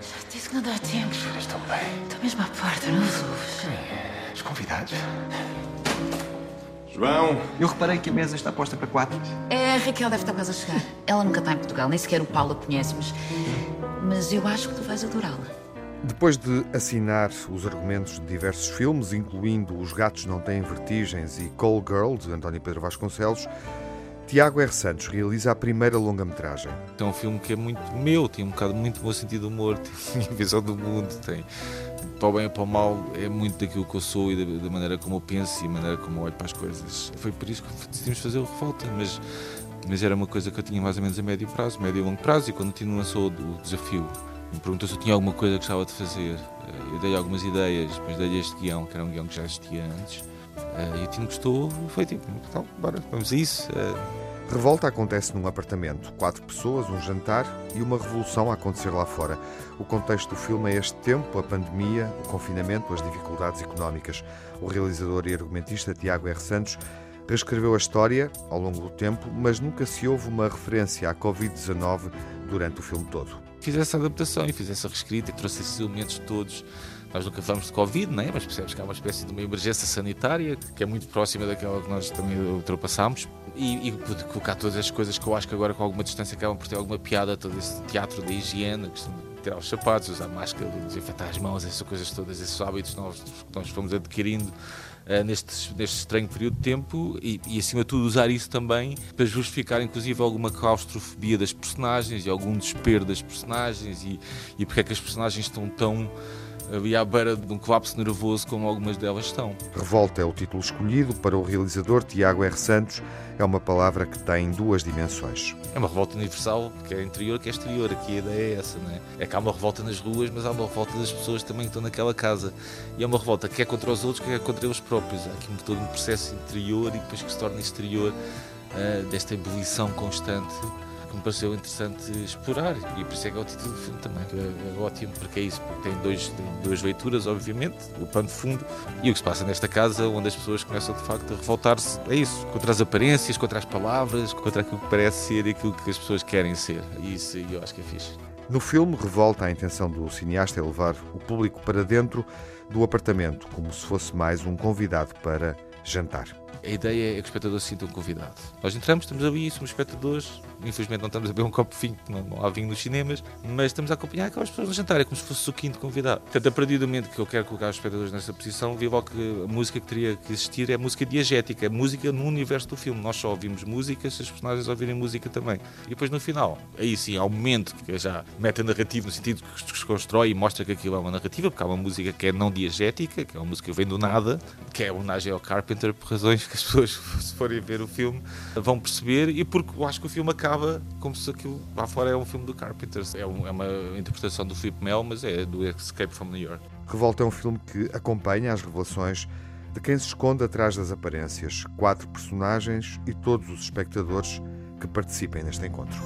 Já disse que não dá tempo. Estão bem. Estou mesmo à porta, não os ouves. Os convidados. João, Eu reparei que a mesa está posta para quatro. É, a Raquel deve estar quase a chegar. Ela nunca está em Portugal, nem sequer o Paulo a conhece, mas. Mas eu acho que tu vais adorá-la. Depois de assinar os argumentos de diversos filmes, incluindo Os Gatos Não Têm Vertigens e Call Girl, de António Pedro Vasconcelos, Tiago R. Santos realiza a primeira longa-metragem. É um filme que é muito meu, tem um bocado muito bom sentido de humor, tem a visão do mundo, tem para o bem e para o mal, é muito daquilo que eu sou e da, da maneira como eu penso e da maneira como eu olho para as coisas. Foi por isso que decidimos fazer o Revolta, mas, mas era uma coisa que eu tinha mais ou menos a médio prazo, médio e longo prazo, e quando o Tino lançou o desafio, me perguntou se eu tinha alguma coisa que gostava de fazer. Eu dei algumas ideias, depois dei este guião, que era um guião que já existia antes, e o Tino gostou, foi tipo, então, bora, vamos a isso. Revolta acontece num apartamento, quatro pessoas, um jantar e uma revolução a acontecer lá fora. O contexto do filme é este tempo, a pandemia, o confinamento, as dificuldades económicas. O realizador e argumentista Tiago R. Santos reescreveu a história ao longo do tempo, mas nunca se houve uma referência à Covid-19 durante o filme todo. Fiz essa adaptação e fiz essa reescrita e trouxe esses elementos todos. Nós nunca falamos de Covid, não é? mas percebes que há uma espécie de uma emergência sanitária que é muito próxima daquela que nós também ultrapassámos. E, e pude colocar todas as coisas que eu acho que agora com alguma distância acabam por ter alguma piada, todo esse teatro da higiene, a questão tirar os sapatos, usar máscara, desinfetar as mãos, essas coisas todas, esses hábitos que nós fomos adquirindo uh, neste, neste estranho período de tempo e, e, acima de tudo, usar isso também para justificar, inclusive, alguma claustrofobia das personagens e algum desespero das personagens e, e porque é que as personagens estão tão ali à beira de um colapso nervoso como algumas delas estão. Revolta é o título escolhido para o realizador Tiago R. Santos. É uma palavra que tem duas dimensões. É uma revolta universal, que é interior, que é exterior. Aqui a ideia é essa, não é? É que há uma revolta nas ruas, mas há uma revolta das pessoas também que estão naquela casa. E é uma revolta que é contra os outros, que é contra eles próprios. Há aqui todo um processo interior e depois que se torna exterior uh, desta ebulição constante que me pareceu interessante explorar e por isso é que é o título do filme também. É, é ótimo porque é isso porque tem, dois, tem duas leituras obviamente o pano de fundo e o que se passa nesta casa onde as pessoas começam de facto a revoltar-se é isso contra as aparências contra as palavras contra aquilo que parece ser e aquilo que as pessoas querem ser. E isso eu acho que é fixe. No filme, Revolta, a intenção do cineasta é levar o público para dentro do apartamento, como se fosse mais um convidado para jantar. A ideia é que o espectador se sinta um convidado. Nós entramos, estamos ali, somos espectadores. Infelizmente não estamos a beber um copo de vinho, não, não há vinho nos cinemas, mas estamos a acompanhar aquelas pessoas a jantar, é como se fosse o quinto convidado. Portanto, a partir do momento que eu quero colocar os espectadores nessa posição, vi logo que a música que teria que existir é música diegética, é música no universo do filme. Nós só ouvimos música se os personagens ouvirem música também. E depois no final, aí sim, há um momento que já meta-narrativo, no sentido que se constrói e mostra que aquilo é uma narrativa, porque há uma música que é não diegética, que é uma música que vem do nada, que é homenagem ao Carpenter, por razões que as pessoas se forem ver o filme, vão perceber e porque eu acho que o filme acaba como se aquilo lá fora é um filme do Carpenter. É, um, é uma interpretação do Philip Mel, mas é do Escape from New York. Revolta é um filme que acompanha as revelações de quem se esconde atrás das aparências. Quatro personagens e todos os espectadores que participem neste encontro.